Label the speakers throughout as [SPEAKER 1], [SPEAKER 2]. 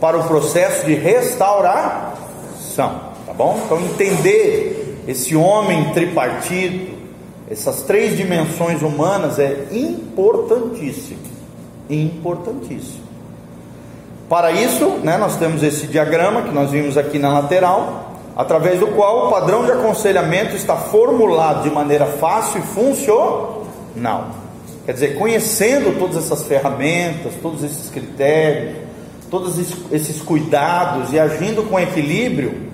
[SPEAKER 1] para o processo de restauração, tá bom? Então entender esse homem tripartido, essas três dimensões humanas é importantíssimo, importantíssimo. Para isso, né, nós temos esse diagrama que nós vimos aqui na lateral, através do qual o padrão de aconselhamento está formulado de maneira fácil e funcional. Quer dizer, conhecendo todas essas ferramentas, todos esses critérios, todos esses cuidados e agindo com equilíbrio,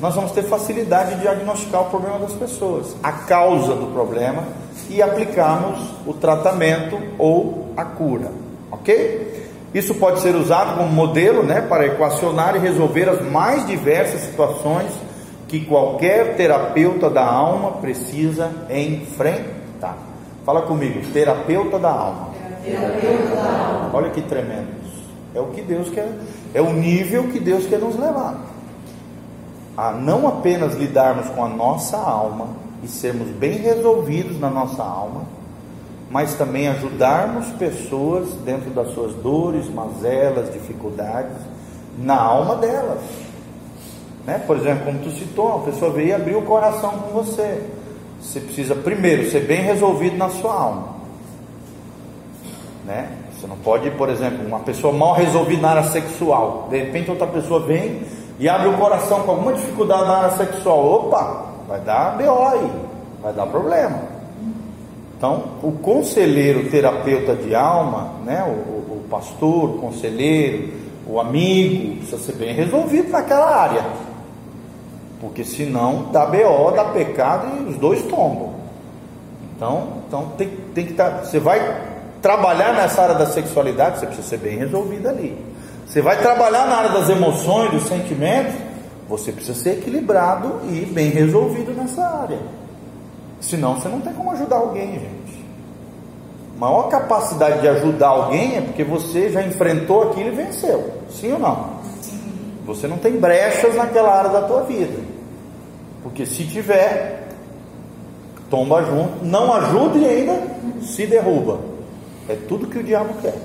[SPEAKER 1] nós vamos ter facilidade de diagnosticar o problema das pessoas, a causa do problema e aplicarmos o tratamento ou a cura, ok? Isso pode ser usado como modelo né, para equacionar e resolver as mais diversas situações que qualquer terapeuta da alma precisa enfrentar. Fala comigo, terapeuta da alma. Terapeuta da alma. Olha que tremendo. É o que Deus quer, é o nível que Deus quer nos levar a não apenas lidarmos com a nossa alma e sermos bem resolvidos na nossa alma, mas também ajudarmos pessoas dentro das suas dores, mazelas, dificuldades, na alma delas. Né? Por exemplo, como tu citou, a pessoa veio abrir o coração com você. Você precisa primeiro ser bem resolvido na sua alma. Né? Você não pode, por exemplo, uma pessoa mal resolvida na área sexual, de repente outra pessoa vem e abre o coração com alguma dificuldade na área sexual, opa, vai dar BO aí, vai dar problema. Então, o conselheiro, terapeuta de alma, né, o, o pastor, o conselheiro, o amigo, precisa ser bem resolvido naquela área. Porque senão dá BO, dá pecado e os dois tombam. Então, então tem, tem que estar. Tá, você vai trabalhar nessa área da sexualidade, você precisa ser bem resolvido ali. Você vai trabalhar na área das emoções, dos sentimentos, você precisa ser equilibrado e bem resolvido nessa área. Senão você não tem como ajudar alguém, gente. A maior capacidade de ajudar alguém é porque você já enfrentou aquilo e venceu. Sim ou não? Você não tem brechas naquela área da tua vida. Porque se tiver, tomba junto, não ajuda e ainda se derruba. É tudo que o diabo quer.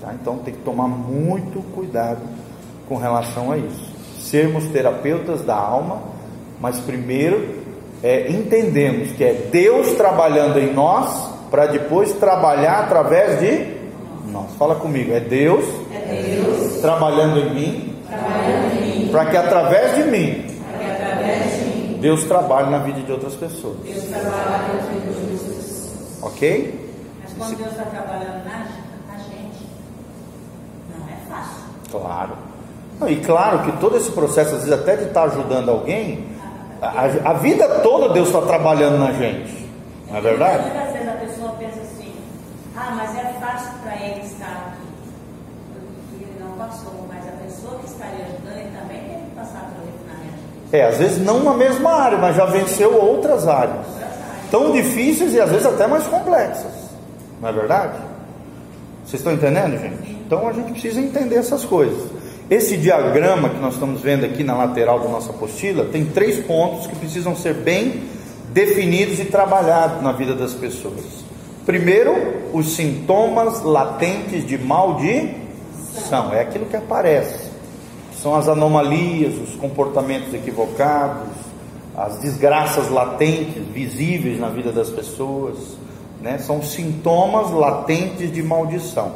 [SPEAKER 1] Tá? Então tem que tomar muito cuidado com relação a isso. Sermos terapeutas da alma, mas primeiro é, entendemos que é Deus trabalhando em nós para depois trabalhar através de nós. Fala comigo, é Deus, é Deus trabalhando em mim, mim para que através de mim, através de mim Deus trabalhe na vida de outras pessoas. Deus trabalha na vida de outras pessoas. Ok?
[SPEAKER 2] Quando Deus está trabalhando na
[SPEAKER 1] Claro. E claro que todo esse processo, às vezes, até de estar ajudando alguém, a, a vida toda Deus está trabalhando na gente. Não é verdade?
[SPEAKER 2] Muitas vezes a pessoa pensa assim: ah, mas é fácil para ele estar aqui. Porque ele não passou, mas a pessoa que lhe ajudando, ele também tem que passar pelo refinamento.
[SPEAKER 1] É, às vezes não na mesma área, mas já venceu outras áreas. Tão difíceis e às vezes até mais complexas. Não é verdade? Vocês estão entendendo, gente? Então a gente precisa entender essas coisas. Esse diagrama que nós estamos vendo aqui na lateral da nossa apostila tem três pontos que precisam ser bem definidos e trabalhados na vida das pessoas. Primeiro, os sintomas latentes de maldição, é aquilo que aparece. São as anomalias, os comportamentos equivocados, as desgraças latentes, visíveis na vida das pessoas, né? São sintomas latentes de maldição.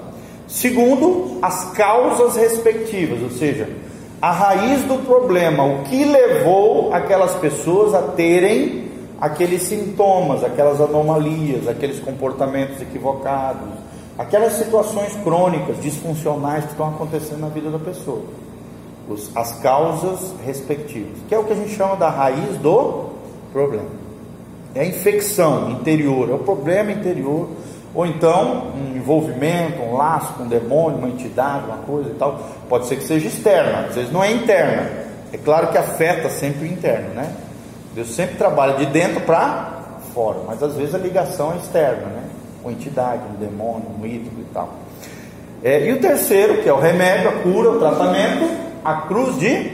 [SPEAKER 1] Segundo, as causas respectivas, ou seja, a raiz do problema, o que levou aquelas pessoas a terem aqueles sintomas, aquelas anomalias, aqueles comportamentos equivocados, aquelas situações crônicas, disfuncionais que estão acontecendo na vida da pessoa. as causas respectivas, que é o que a gente chama da raiz do problema. É a infecção interior, é o problema interior ou então um envolvimento, um laço com um demônio, uma entidade, uma coisa e tal. Pode ser que seja externa, às vezes não é interna. É claro que afeta sempre o interno, né? Deus sempre trabalha de dentro para fora, mas às vezes a ligação é externa, né? Com entidade, um demônio, um ídolo e tal. É, e o terceiro, que é o remédio, a cura, o tratamento, a cruz de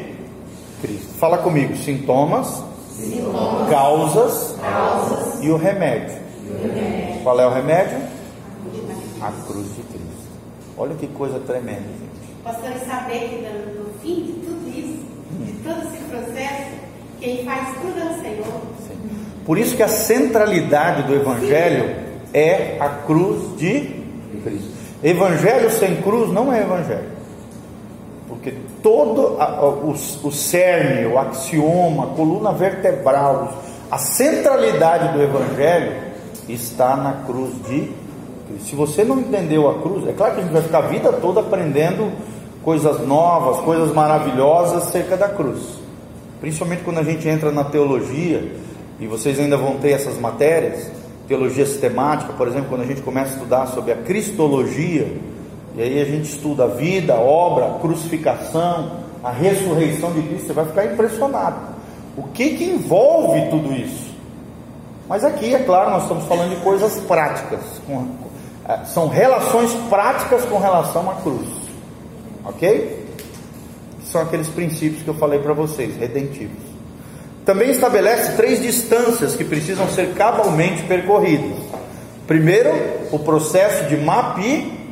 [SPEAKER 1] Cristo. Fala comigo, sintomas, sintomas causas, causas, e o remédio. E o remédio. Qual é o remédio? A cruz de Cristo. Olha que coisa tremenda, gente.
[SPEAKER 3] pastor saber que no, no fim de tudo isso, de todo esse processo, quem faz tudo é o Senhor.
[SPEAKER 1] Sim. Por isso que a centralidade do Evangelho Sim. é a cruz de Cristo. Evangelho sem cruz não é Evangelho. Porque todo a, o, o cerne, o axioma, a coluna vertebral, a centralidade do Evangelho está na cruz de Cristo. Se você não entendeu a cruz, é claro que a gente vai ficar a vida toda aprendendo coisas novas, coisas maravilhosas acerca da cruz. Principalmente quando a gente entra na teologia, e vocês ainda vão ter essas matérias, teologia sistemática, por exemplo, quando a gente começa a estudar sobre a cristologia, e aí a gente estuda a vida, a obra, a crucificação, a ressurreição de Cristo, você vai ficar impressionado. O que que envolve tudo isso? Mas aqui, é claro, nós estamos falando de coisas práticas, com, é, são relações práticas com relação à cruz, ok? São aqueles princípios que eu falei para vocês, redentivos. Também estabelece três distâncias que precisam ser cabalmente percorridas. Primeiro, o processo de mapeamento.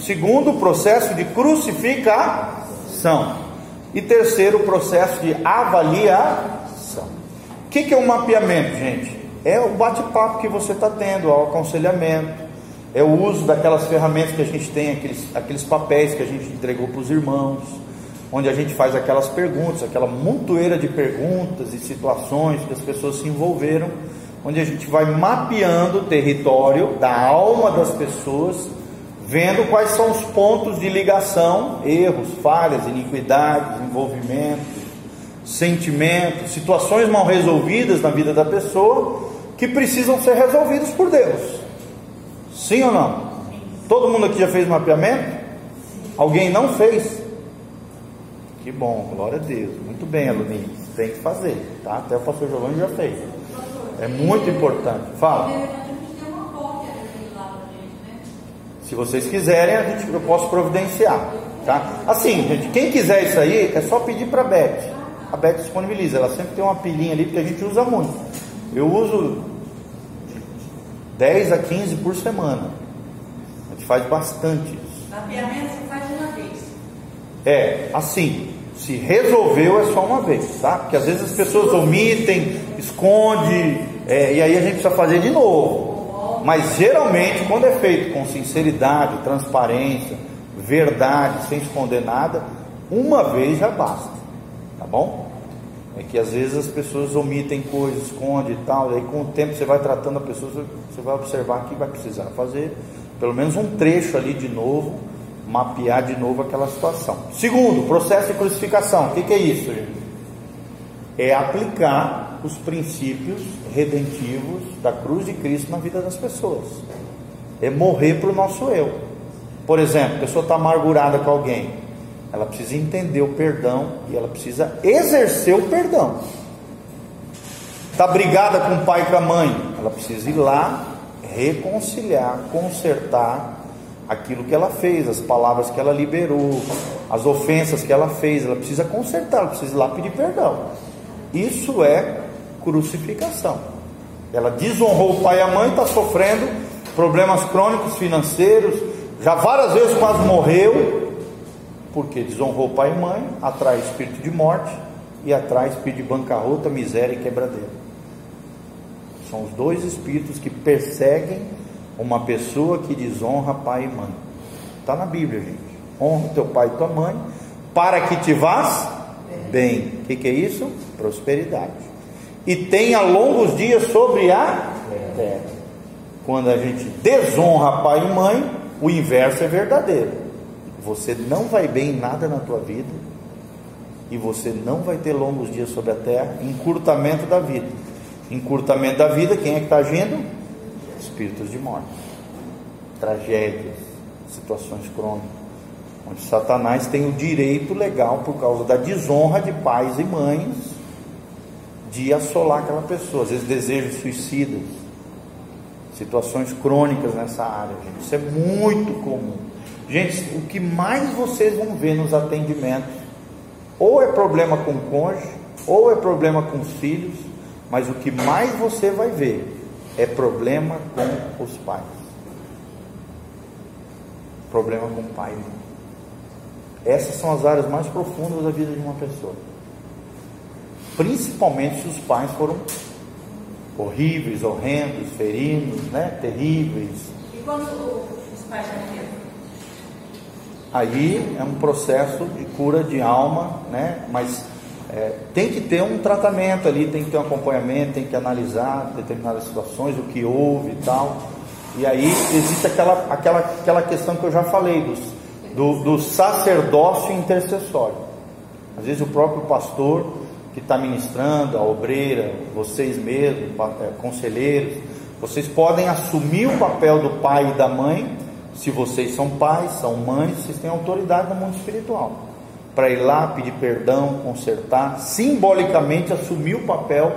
[SPEAKER 1] Segundo, o processo de crucificação. E terceiro, o processo de avaliação. O que é o um mapeamento, gente? É o bate-papo que você está tendo, é o aconselhamento, é o uso daquelas ferramentas que a gente tem, aqueles, aqueles papéis que a gente entregou para os irmãos onde a gente faz aquelas perguntas, aquela montoeira de perguntas e situações que as pessoas se envolveram, onde a gente vai mapeando o território da alma das pessoas, vendo quais são os pontos de ligação, erros, falhas, iniquidades, envolvimentos, sentimentos, situações mal resolvidas na vida da pessoa que precisam ser resolvidos por Deus. Sim ou não? Todo mundo aqui já fez mapeamento? Alguém não fez? Que bom, glória a Deus. Muito bem, aluninhos. Tem que fazer, tá? Até o pastor Giovanni já fez. É muito importante. Fala. Se vocês quiserem, a gente, eu posso providenciar. Tá? Assim, gente, quem quiser isso aí, é só pedir para a Beth. A Beth disponibiliza. Ela sempre tem uma pilhinha ali, porque a gente usa muito. Eu uso 10 a 15 por semana. A gente faz bastante isso.
[SPEAKER 2] Mapeamento você faz uma vez.
[SPEAKER 1] É, assim, se resolveu é só uma vez, tá? Porque às vezes as pessoas omitem, esconde, é, e aí a gente precisa fazer de novo. Mas geralmente, quando é feito com sinceridade, transparência, verdade, sem esconder nada, uma vez já basta, tá bom? É que às vezes as pessoas omitem coisas, escondem e tal, e aí com o tempo você vai tratando a pessoa, você vai observar que vai precisar fazer pelo menos um trecho ali de novo mapear de novo aquela situação. Segundo, processo de crucificação. O que, que é isso, gente? É aplicar os princípios redentivos da cruz de Cristo na vida das pessoas. É morrer para o nosso eu. Por exemplo, a pessoa está amargurada com alguém. Ela precisa entender o perdão e ela precisa exercer o perdão. Está brigada com o pai e com a mãe. Ela precisa ir lá, reconciliar, consertar aquilo que ela fez, as palavras que ela liberou, as ofensas que ela fez, ela precisa consertar, ela precisa ir lá pedir perdão. Isso é crucificação. Ela desonrou o pai e a mãe, está sofrendo problemas crônicos financeiros, já várias vezes quase morreu, porque desonrou o pai e mãe, atrai espírito de morte e atrai espírito de bancarrota, miséria e quebradeira. São os dois espíritos que perseguem uma pessoa que desonra pai e mãe. Está na Bíblia, gente. Honra teu pai e tua mãe, para que te vás bem. O que, que é isso? Prosperidade. E tenha longos dias sobre a terra. Quando a gente desonra pai e mãe, o inverso é verdadeiro. Você não vai bem em nada na tua vida. E você não vai ter longos dias sobre a terra, encurtamento da vida. Encurtamento da vida, quem é que está agindo? espíritos de morte, tragédias, situações crônicas, onde Satanás tem o direito legal, por causa da desonra de pais e mães, de assolar aquela pessoa, às vezes desejos suicidas, situações crônicas nessa área, gente. Isso é muito comum. Gente, o que mais vocês vão ver nos atendimentos, ou é problema com o cônjuge, ou é problema com os filhos, mas o que mais você vai ver é problema com os pais. Problema com o pai. Essas são as áreas mais profundas da vida de uma pessoa. Principalmente se os pais foram horríveis, horrendos, ferinos, né? terríveis.
[SPEAKER 2] E quando os pais já morreram?
[SPEAKER 1] Aí é um processo de cura de alma, né? mas é, tem que ter um tratamento ali, tem que ter um acompanhamento, tem que analisar determinadas situações, o que houve e tal. E aí existe aquela, aquela, aquela questão que eu já falei, dos, do, do sacerdócio intercessório. Às vezes o próprio pastor que está ministrando, a obreira, vocês mesmos, é, conselheiros, vocês podem assumir o papel do pai e da mãe, se vocês são pais, são mães, vocês têm autoridade no mundo espiritual, para ir lá pedir perdão, consertar, simbolicamente assumir o papel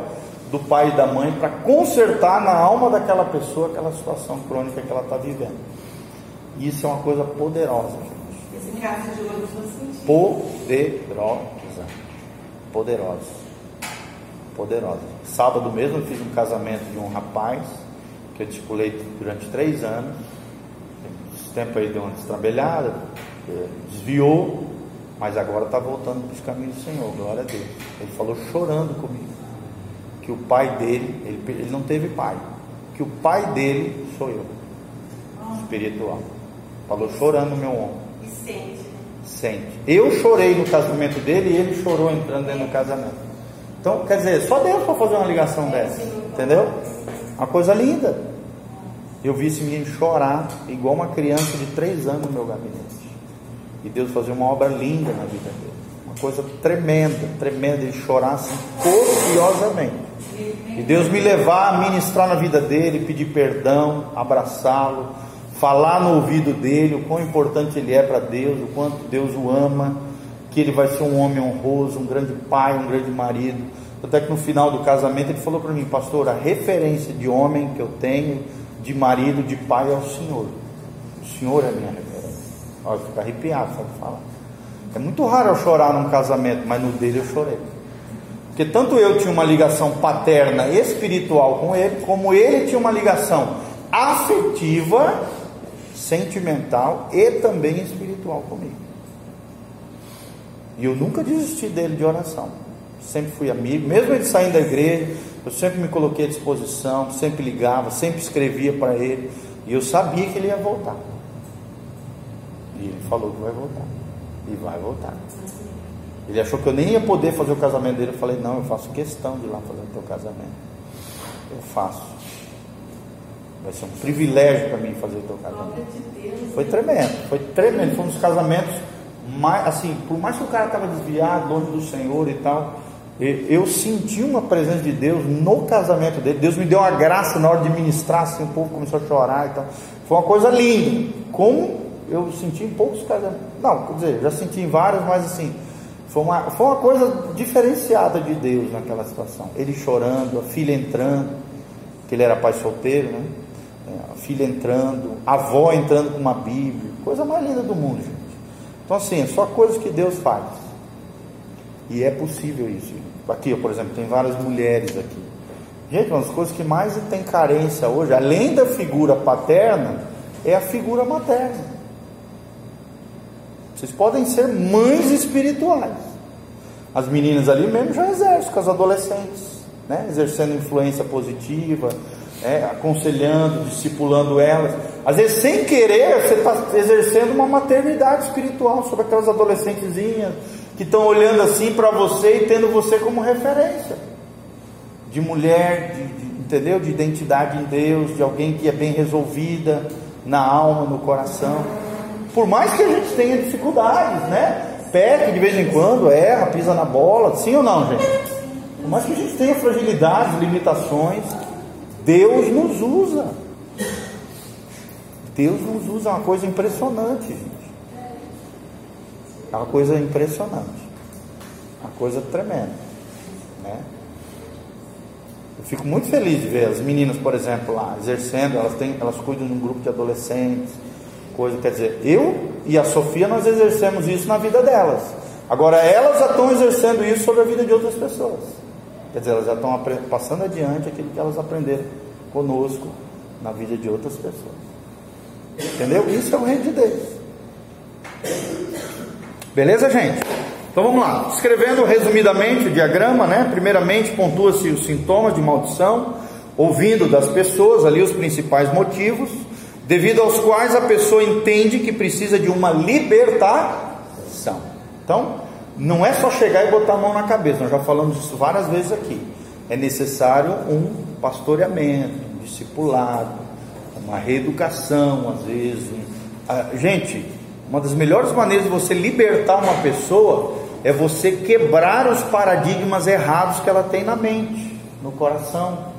[SPEAKER 1] do pai e da mãe para consertar na alma daquela pessoa aquela situação crônica que ela está vivendo. Isso é uma coisa poderosa, gente.
[SPEAKER 3] Esse caso de ouro
[SPEAKER 1] Poderosa poderosa. Poderosa. Sábado mesmo eu fiz um casamento de um rapaz que eu discipulei durante três anos. Esse tempo aí deu uma destrambelhada, eh, desviou, mas agora está voltando para os caminhos do Senhor, glória a Deus. Ele falou chorando comigo que o pai dele, ele, ele não teve pai, que o pai dele sou eu, espiritual. Falou chorando no meu ombro.
[SPEAKER 3] E sente
[SPEAKER 1] sente. Eu chorei no casamento dele e ele chorou entrando dentro do casamento. Então, quer dizer, só Deus para fazer uma ligação dessa, entendeu? Uma coisa linda. Eu vi esse menino chorar igual uma criança de três anos no meu gabinete. E Deus fazer uma obra linda na vida dele. Uma coisa tremenda, tremenda, ele chorar assim copiosamente. E Deus me levar a ministrar na vida dele, pedir perdão, abraçá-lo, falar no ouvido dele o quão importante ele é para Deus, o quanto Deus o ama, que ele vai ser um homem honroso, um grande pai, um grande marido. Até que no final do casamento ele falou para mim, pastor, a referência de homem que eu tenho, de marido, de pai é o Senhor. O Senhor é minha referência. Olha, fica arrepiado só de falar. É muito raro eu chorar num casamento, mas no dele eu chorei. Porque tanto eu tinha uma ligação paterna espiritual com ele, como ele tinha uma ligação afetiva sentimental e também espiritual comigo. E eu nunca desisti dele de oração. Sempre fui amigo, mesmo ele saindo da igreja, eu sempre me coloquei à disposição, sempre ligava, sempre escrevia para ele, e eu sabia que ele ia voltar. E ele falou que vai voltar. E vai voltar. Ele achou que eu nem ia poder fazer o casamento dele. Eu falei, não, eu faço questão de ir lá fazer o teu casamento. Eu faço. Vai ser um privilégio para mim fazer o teu casamento. Foi tremendo, foi tremendo. Foi um dos casamentos mais, assim, por mais que o cara estava desviado, longe do Senhor e tal, eu senti uma presença de Deus no casamento dele. Deus me deu uma graça na hora de ministrar, assim, o povo começou a chorar e tal. Foi uma coisa linda. Como eu senti em poucos casamentos. Não, quer dizer, já senti em vários, mas assim, foi uma, foi uma coisa diferenciada de Deus naquela situação. Ele chorando, a filha entrando, que ele era pai solteiro, né? A filha entrando, a avó entrando com uma Bíblia, coisa mais linda do mundo, gente. Então, assim, é só coisas que Deus faz. E é possível isso. Aqui, por exemplo, tem várias mulheres aqui. Gente, uma das coisas que mais tem carência hoje, além da figura paterna, é a figura materna. Vocês podem ser mães espirituais. As meninas ali mesmo já exercem com as adolescentes, né? exercendo influência positiva, é, aconselhando, discipulando elas. Às vezes, sem querer, você está exercendo uma maternidade espiritual sobre aquelas adolescentezinhas que estão olhando assim para você e tendo você como referência de mulher, de, de, entendeu? De identidade em Deus, de alguém que é bem resolvida na alma, no coração. Por mais que a gente tenha dificuldades, né? Peca de vez em quando, erra, pisa na bola, sim ou não, gente? Por mais que a gente tenha fragilidades, limitações, Deus nos usa. Deus nos usa, é uma coisa impressionante, gente. É uma coisa impressionante. Uma coisa tremenda. Né? Eu fico muito feliz de ver as meninas, por exemplo, lá exercendo, elas, têm, elas cuidam de um grupo de adolescentes, coisa, quer dizer, eu e a Sofia nós exercemos isso na vida delas. Agora elas já estão exercendo isso sobre a vida de outras pessoas. Quer dizer, elas já estão passando adiante aquilo que elas aprenderam conosco na vida de outras pessoas. Entendeu? Isso é o reino de Deus. Beleza, gente? Então vamos lá. Escrevendo resumidamente o diagrama, né? Primeiramente pontua-se os sintomas de maldição, ouvindo das pessoas ali os principais motivos, devido aos quais a pessoa entende que precisa de uma libertação. Então, não é só chegar e botar a mão na cabeça, nós já falamos isso várias vezes aqui. É necessário um pastoreamento, um discipulado, uma reeducação, às vezes. Um... Gente, uma das melhores maneiras de você libertar uma pessoa é você quebrar os paradigmas errados que ela tem na mente, no coração.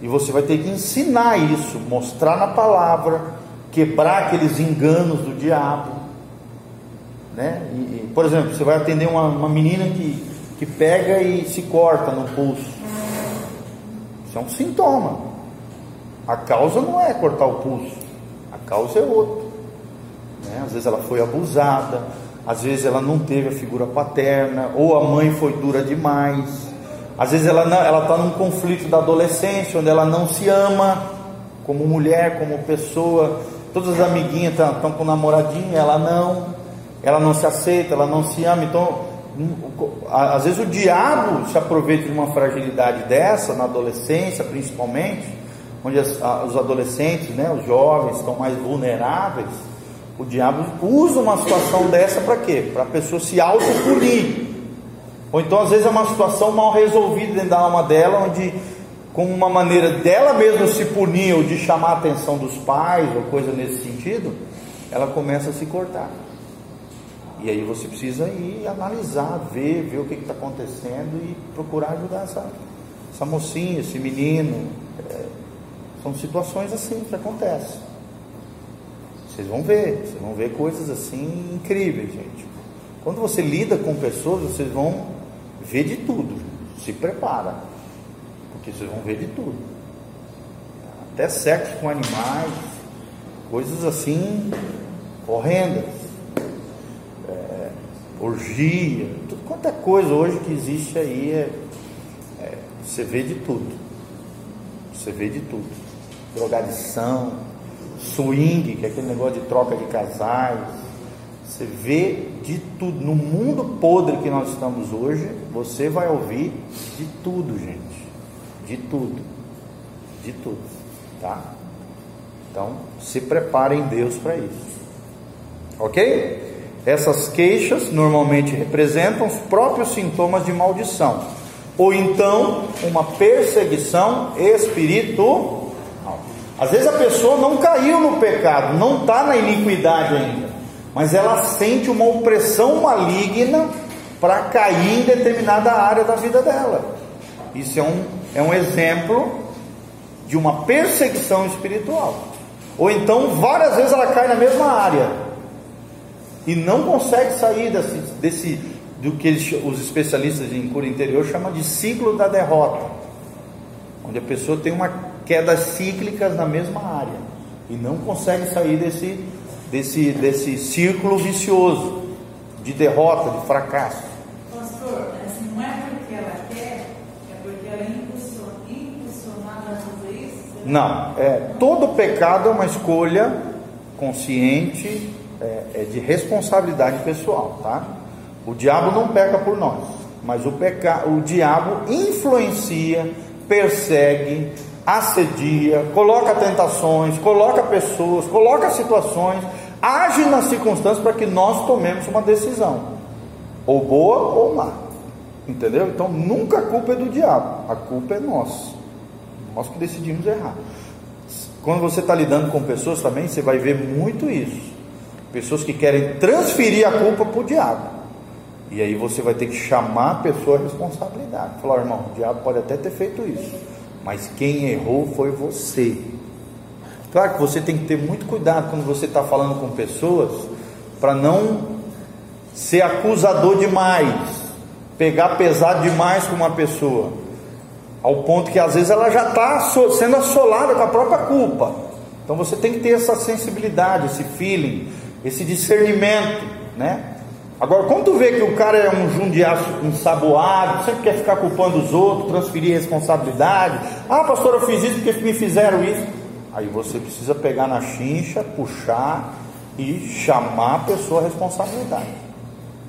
[SPEAKER 1] E você vai ter que ensinar isso, mostrar na palavra, quebrar aqueles enganos do diabo. Né? E, e, por exemplo, você vai atender uma, uma menina que, que pega e se corta no pulso. Isso é um sintoma. A causa não é cortar o pulso, a causa é outra. Né? Às vezes ela foi abusada, às vezes ela não teve a figura paterna, ou a mãe foi dura demais. Às vezes ela está num conflito da adolescência, onde ela não se ama como mulher, como pessoa. Todas as amiguinhas estão com namoradinho, ela não. Ela não se aceita, ela não se ama. Então, às vezes o diabo se aproveita de uma fragilidade dessa, na adolescência principalmente, onde as, os adolescentes, né, os jovens estão mais vulneráveis o diabo usa uma situação dessa para quê? Para a pessoa se autopunir. Ou então, às vezes, é uma situação mal resolvida dentro da alma dela, onde, com uma maneira dela mesma se punir ou de chamar a atenção dos pais, ou coisa nesse sentido, ela começa a se cortar. E aí você precisa ir analisar, ver, ver o que está acontecendo e procurar ajudar essa, essa mocinha, esse menino. É, são situações assim que acontecem. Vocês vão ver, vocês vão ver coisas assim incríveis, gente. Quando você lida com pessoas, vocês vão ver de tudo. Se prepara, porque vocês vão ver de tudo. Até sexo com animais, coisas assim horrendas. Orgia, tudo quanto é coisa hoje que existe aí, é, é, você vê de tudo. Você vê de tudo. Drogadição, swing, que é aquele negócio de troca de casais. Você vê de tudo. No mundo podre que nós estamos hoje, você vai ouvir de tudo, gente. De tudo. De tudo. Tá? Então, se preparem Deus para isso. Ok? Essas queixas normalmente representam os próprios sintomas de maldição, ou então uma perseguição espiritual às vezes a pessoa não caiu no pecado, não está na iniquidade ainda, mas ela sente uma opressão maligna para cair em determinada área da vida dela. Isso é um, é um exemplo de uma perseguição espiritual. Ou então, várias vezes ela cai na mesma área e não consegue sair desse, desse do que eles, os especialistas em cura interior chamam de ciclo da derrota, onde a pessoa tem uma quedas cíclicas na mesma área e não consegue sair desse, desse, desse círculo vicioso de derrota, de fracasso.
[SPEAKER 2] Pastor, assim, não é porque ela quer, é porque ela é impulsionada a fazer isso?
[SPEAKER 1] Não, é, todo pecado é uma escolha consciente, é, é de responsabilidade pessoal, tá? O diabo não peca por nós, mas o, peca, o diabo influencia, persegue, assedia, coloca tentações, coloca pessoas, coloca situações, age nas circunstâncias para que nós tomemos uma decisão, ou boa ou má. Entendeu? Então nunca a culpa é do diabo, a culpa é nossa. Nós que decidimos errar. Quando você está lidando com pessoas também, você vai ver muito isso. Pessoas que querem transferir a culpa para o diabo. E aí você vai ter que chamar a pessoa à responsabilidade. Falar, irmão, o diabo pode até ter feito isso mas quem errou foi você. Claro que você tem que ter muito cuidado quando você está falando com pessoas, para não ser acusador demais, pegar pesado demais com uma pessoa, ao ponto que às vezes ela já está sendo assolada com a própria culpa. Então você tem que ter essa sensibilidade, esse feeling, esse discernimento, né? Agora, quando tu vê que o cara é um jundiaço ensaboado, sempre quer ficar culpando os outros, transferir responsabilidade. Ah, pastor, eu fiz isso porque me fizeram isso. Aí você precisa pegar na chincha, puxar e chamar a pessoa a responsabilidade.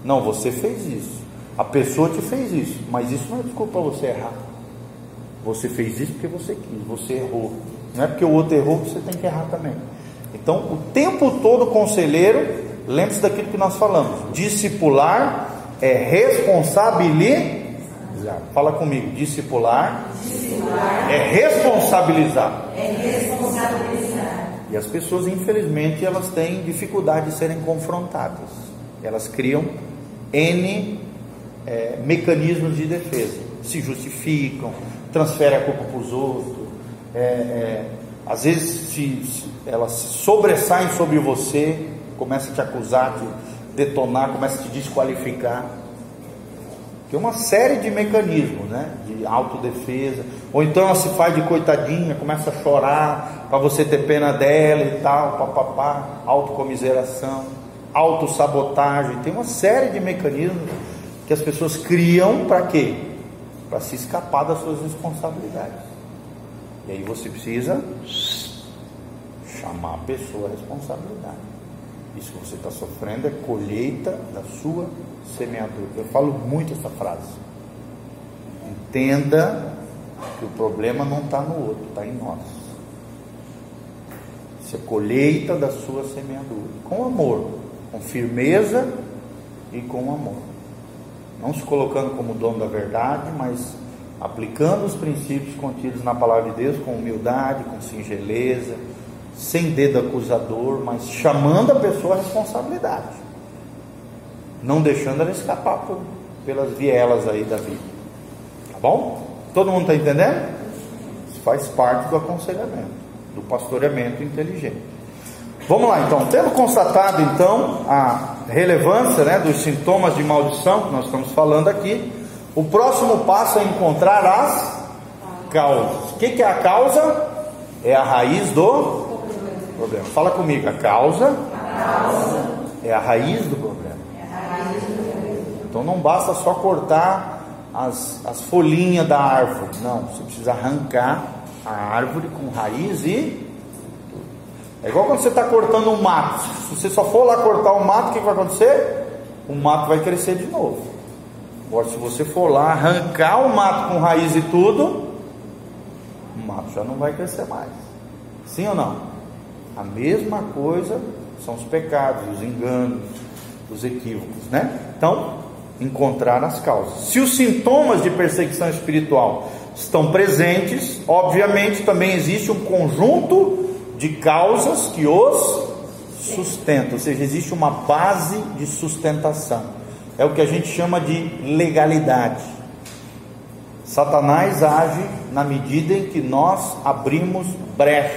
[SPEAKER 1] Não, você fez isso. A pessoa te fez isso, mas isso não é desculpa para você errar. Você fez isso porque você quis, você errou. Não é porque o outro errou que você tem que errar também. Então, o tempo todo, conselheiro, lembre-se daquilo que nós falamos: discipular é responsabilizar. Fala comigo: discipular, discipular é responsabilizar.
[SPEAKER 2] É responsabilizar.
[SPEAKER 1] E as pessoas, infelizmente, elas têm dificuldade de serem confrontadas. Elas criam N é, mecanismos de defesa, se justificam, transferem a culpa para os outros, é, é, às vezes se, elas sobressaem sobre você, começa a te acusar, te detonar, começa a te desqualificar. Tem uma série de mecanismos, né? De autodefesa. Ou então ela se faz de coitadinha, começa a chorar para você ter pena dela e tal, papapá, autocomiseração, autossabotagem. Tem uma série de mecanismos que as pessoas criam para quê? Para se escapar das suas responsabilidades. E aí você precisa chamar a pessoa à responsabilidade. Isso que você está sofrendo é colheita da sua semeadura. Eu falo muito essa frase. Entenda que o problema não está no outro, está em nós. Isso é colheita da sua semeadura. Com amor, com firmeza e com amor. Não se colocando como dono da verdade, mas aplicando os princípios contidos na palavra de Deus com humildade, com singeleza, sem dedo acusador, mas chamando a pessoa à responsabilidade, não deixando ela escapar por, pelas vielas aí da vida. Tá bom? Todo mundo está entendendo? Isso faz parte do aconselhamento, do pastoreamento inteligente. Vamos lá então, tendo constatado então a relevância né, dos sintomas de maldição que nós estamos falando aqui, o próximo passo é encontrar as causas. O que, é a causa? É a raiz do problema. Fala comigo, a causa, é a raiz do problema. Então não basta só cortar as, as folhinhas da árvore. Não, você precisa arrancar a árvore com raiz e. É igual quando você está cortando um mato. Se você só for lá cortar o mato, o que vai acontecer? O mato vai crescer de novo. Agora, se você for lá arrancar o mato com raiz e tudo, o mato já não vai crescer mais. Sim ou não? A mesma coisa são os pecados, os enganos, os equívocos, né? Então, encontrar as causas. Se os sintomas de perseguição espiritual estão presentes, obviamente também existe um conjunto de causas que os sustentam, ou seja, existe uma base de sustentação é o que a gente chama de legalidade. Satanás age na medida em que nós abrimos brecha.